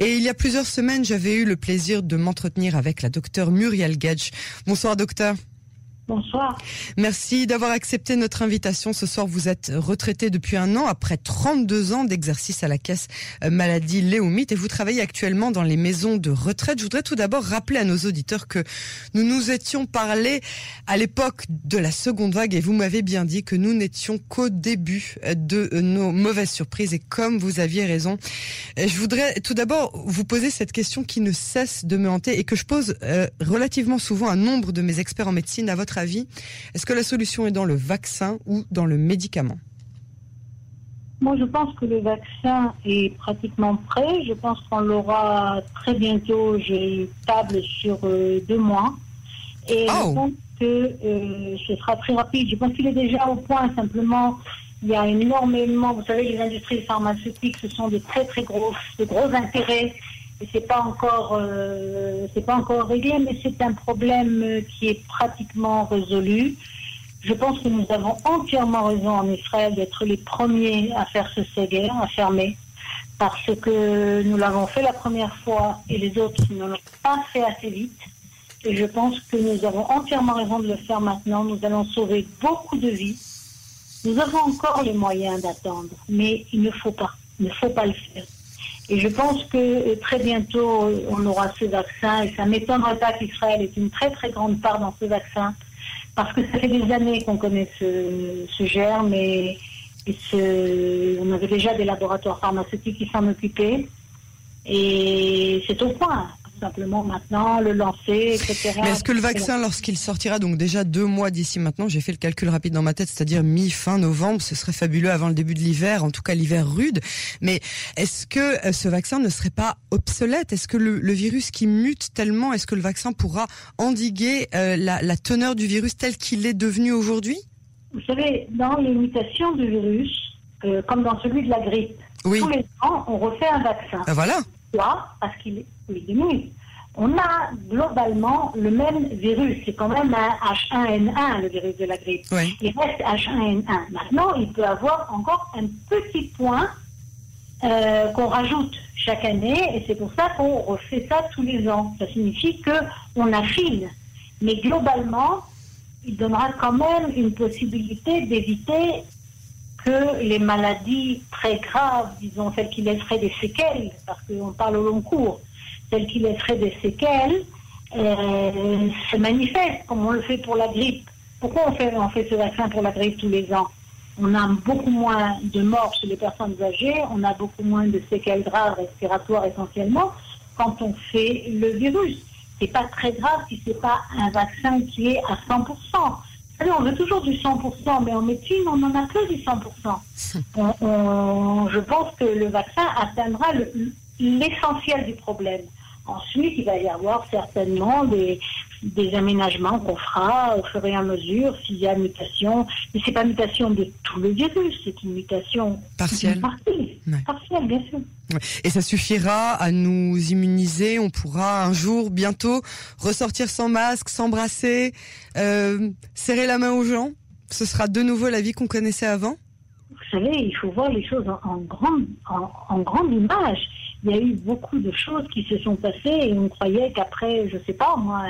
Et il y a plusieurs semaines, j'avais eu le plaisir de m'entretenir avec la docteure Muriel Gage. Bonsoir docteur. Bonsoir. Merci d'avoir accepté notre invitation. Ce soir, vous êtes retraité depuis un an après 32 ans d'exercice à la caisse euh, maladie Léomite et vous travaillez actuellement dans les maisons de retraite. Je voudrais tout d'abord rappeler à nos auditeurs que nous nous étions parlé à l'époque de la seconde vague et vous m'avez bien dit que nous n'étions qu'au début de nos mauvaises surprises et comme vous aviez raison, je voudrais tout d'abord vous poser cette question qui ne cesse de me hanter et que je pose euh, relativement souvent à nombre de mes experts en médecine à votre avis, est-ce que la solution est dans le vaccin ou dans le médicament? Moi, je pense que le vaccin est pratiquement prêt. Je pense qu'on l'aura très bientôt. J'ai table sur euh, deux mois. Et je Oh. pense que euh, ce sera très rapide. Je pense qu'il est déjà au point. Simplement, il y a énormément. Vous savez, les industries pharmaceutiques, ce sont de très très gros, de gros intérêts. C'est pas encore, euh, c'est pas encore réglé, mais c'est un problème euh, qui est pratiquement résolu. Je pense que nous avons entièrement raison en Israël d'être les premiers à faire ce séguer, à fermer, parce que nous l'avons fait la première fois et les autres ne l'ont pas fait assez vite. Et je pense que nous avons entièrement raison de le faire maintenant. Nous allons sauver beaucoup de vies. Nous avons encore les moyens d'attendre, mais il ne faut pas, il ne faut pas le faire. Et je pense que euh, très bientôt, euh, on aura ce vaccin. Et ça ne m'étonnerait pas qu'Israël ait une très très grande part dans ce vaccin. Parce que ça fait des années qu'on connaît ce, ce germe et, on avait déjà des laboratoires pharmaceutiques qui s'en occupaient. Et c'est au point. Tout simplement maintenant, le lancer, etc. Mais est-ce que le vaccin, lorsqu'il sortira, donc déjà deux mois d'ici maintenant, j'ai fait le calcul rapide dans ma tête, c'est-à-dire mi-fin novembre, ce serait fabuleux avant le début de l'hiver, en tout cas l'hiver rude. Mais est-ce que euh, ce vaccin ne serait pas obsolète? Est-ce que le, le virus qui mute tellement, est-ce que le vaccin pourra endiguer euh, la, la teneur du virus tel qu'il est devenu aujourd'hui? Vous savez, dans les mutations du virus, euh, comme dans celui de la grippe, Oui. tous les ans, on refait un vaccin. Ben voilà. Pourquoi Parce qu'il est. On a globalement le même virus. C'est quand même un H1N1, le virus de la grippe. Oui. Il reste H1N1. Maintenant, il peut avoir encore un petit point euh, qu'on rajoute chaque année, et c'est pour ça qu'on refait ça tous les ans. Ça signifie que on affine. Mais globalement, il donnera quand même une possibilité d'éviter que les maladies très graves, disons celles qui laisseraient des séquelles, parce qu'on parle au long cours, celles qui laisseraient des séquelles, euh, se manifestent comme on le fait pour la grippe. Pourquoi on fait, on fait ce vaccin pour la grippe tous les ans? On a beaucoup moins de morts chez les personnes âgées, on a beaucoup moins de séquelles graves respiratoires essentiellement quand on fait le virus. C'est pas très grave si c'est pas un vaccin qui est à 100%. Savez, on veut toujours du 100%, mais en médecine, on n'en a que du 100%. On- on- je pense que le vaccin atteindra le- l'essentiel du problème. Ensuite, il va y avoir certainement des, des aménagements qu'on fera au fur et à mesure s'il y a mutation. Mais c'est pas mutation de tout le virus, c'est une mutation Partielle. Ouais. Partielle, bien sûr. Et ça suffira à nous immuniser. On pourra un jour, bientôt, ressortir sans masque, s'embrasser, euh, serrer la main aux gens. Ce sera de nouveau la vie qu'on connaissait avant. Vous savez, il faut voir les choses en, en grande, en, en grande image. Il y a eu beaucoup de choses qui se sont passées et on croyait qu'après, je sais pas moi,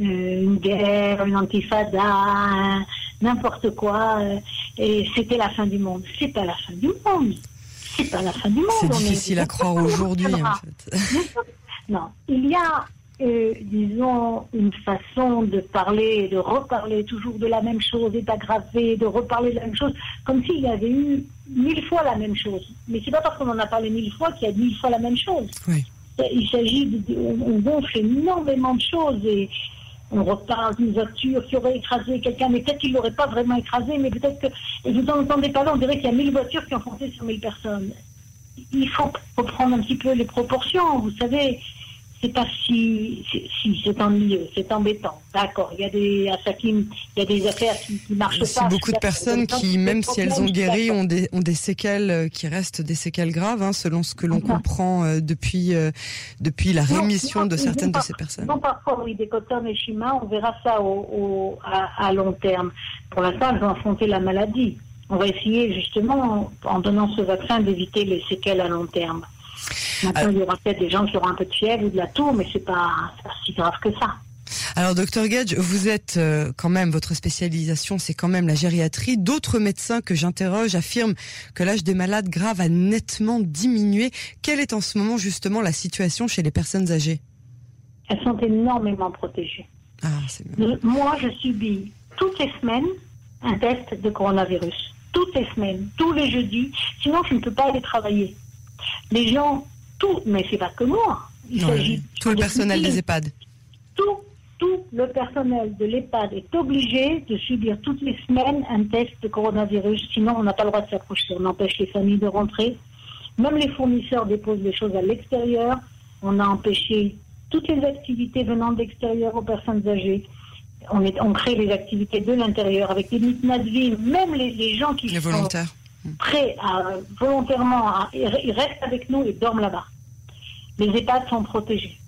euh, une guerre, une antifada, n'importe quoi, euh, et c'était la fin du monde. C'est pas la fin du monde. C'est pas la fin du monde. C'est est- difficile à croire aujourd'hui, en fait. Non, il y a, euh, disons, une façon de parler, de reparler toujours de la même chose, et d'aggraver, de reparler de la même chose, comme s'il y avait eu mille fois la même chose. Mais c'est pas parce qu'on en a parlé mille fois qu'il y a mille fois la même chose. Oui. Il s'agit de, on on gonfle énormément de choses et on reparle d'une voiture qui aurait écrasé quelqu'un, mais peut-être qu'il l'aurait pas vraiment écrasé, mais peut-être que, et vous en entendez parler, on dirait qu'il y a mille voitures qui ont foncé sur mille personnes il faut reprendre un petit peu les proportions. Vous savez, c'est pas si, si, si, c'est ennuyeux, c'est embêtant. D'accord, il y a des il y a des affaires qui, qui marchent C'est pas. beaucoup de personnes qui, même si elles ont guéri, ont des, ont des séquelles euh, qui restent des séquelles graves, hein, selon ce que l'on comprend euh, depuis, euh, depuis la rémission non, de certaines de ces personnes. Non, parfois, oui, des cotons et chima, on verra ça au, au- à, à long terme. Pour l'instant, elles ont affronté la maladie. On va essayer, justement, en, en donnant ce vaccin, d'éviter les séquelles à long terme. Maintenant, il y aura peut-être des gens qui auront un peu de fièvre ou de la toux, mais c'est pas, pas si grave que ça. Alors, docteur Gage, vous êtes euh, quand même, votre spécialisation, c'est quand même la gériatrie. D'autres médecins que j'interroge affirment que l'âge des malades graves a nettement diminué. Quelle est en ce moment justement la situation chez les personnes âgées? Elles sont énormément protégées. Ah, Moi, je subis toutes les semaines un test de coronavirus. Toutes les semaines, tous les jeudis. Sinon, je ne peux pas aller travailler. Les gens, tout, mais c'est pas que moi. Il s'agit tout le personnel des EHPAD. Tout tout le personnel de l'EHPAD est obligé de subir toutes les semaines un test de coronavirus, sinon on n'a pas le droit de s'approcher. On empêche les familles de rentrer. Même les fournisseurs déposent les choses à l'extérieur. On a empêché toutes les activités venant de l'extérieur aux personnes âgées. On, est, on crée les activités de l'intérieur avec les mitnas de vie, même les, gens qui sont prêts à, volontairement, ils restent avec nous et dorment là-bas. Les EHPAD sont protégés.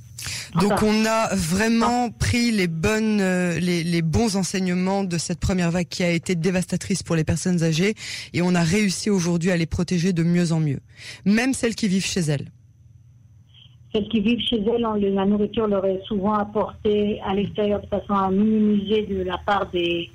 Donc on a vraiment pris les bonnes, euh, les, bons enseignements de cette première vague qui a été dévastatrice pour les personnes âgées et on a réussi aujourd'hui à les protéger de mieux en mieux, même celles qui vivent chez elles. Celles qui vivent chez elles, la nourriture leur est souvent apportée à l'extérieur de façon à minimiser de la part des,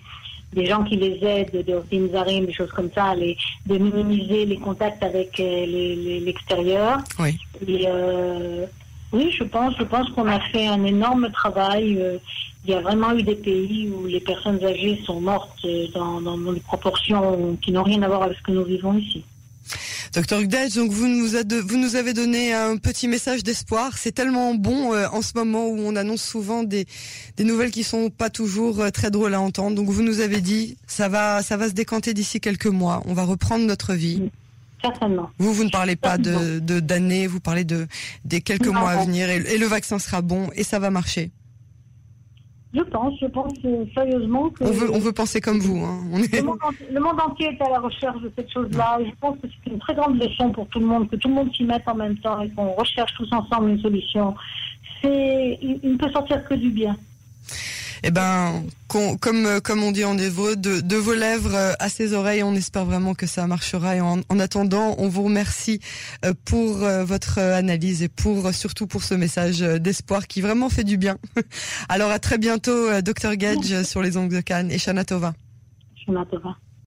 des gens qui les aident, des Zarim, des choses comme ça, les, de minimiser les contacts avec euh, l'extérieur. oui. Et, euh, oui, je pense, je pense qu'on a fait un énorme travail. Euh, il y a vraiment eu des pays où les personnes âgées sont mortes dans, des proportions qui n'ont rien à voir avec ce que nous vivons ici. Docteur Hugdage, donc vous nous, vous nous avez donné un petit message d'espoir. C'est tellement bon euh, en ce moment où on annonce souvent des, des nouvelles qui sont pas toujours très drôles à entendre. Donc vous nous avez dit, ça va, ça va se décanter d'ici quelques mois. On va reprendre notre vie. Certainement. Vous, vous ne parlez pas de d'années, vous parlez de des quelques mois à venir et, le vaccin sera bon et ça va marcher. Je pense, je pense sérieusement que... On veut, on veut penser comme vous. Hein. On est... le, monde entier, est à la recherche de cette chose-là. Je pense que c'est une très grande leçon pour tout le monde, que tout le monde s'y mette en même temps et qu'on recherche tous ensemble une solution. C'est, il ne peut sortir que du bien eh ben, comme euh, comme on dit en hébreu, de, vos lèvres euh, à ses oreilles. On espère vraiment que ça marchera. Et en, en attendant, on vous remercie euh, pour votre analyse et pour surtout pour ce message d'espoir qui vraiment fait du bien. Alors à très bientôt, docteur Gage, sur les ongles de Cannes et Shana Tova. Shana Tova.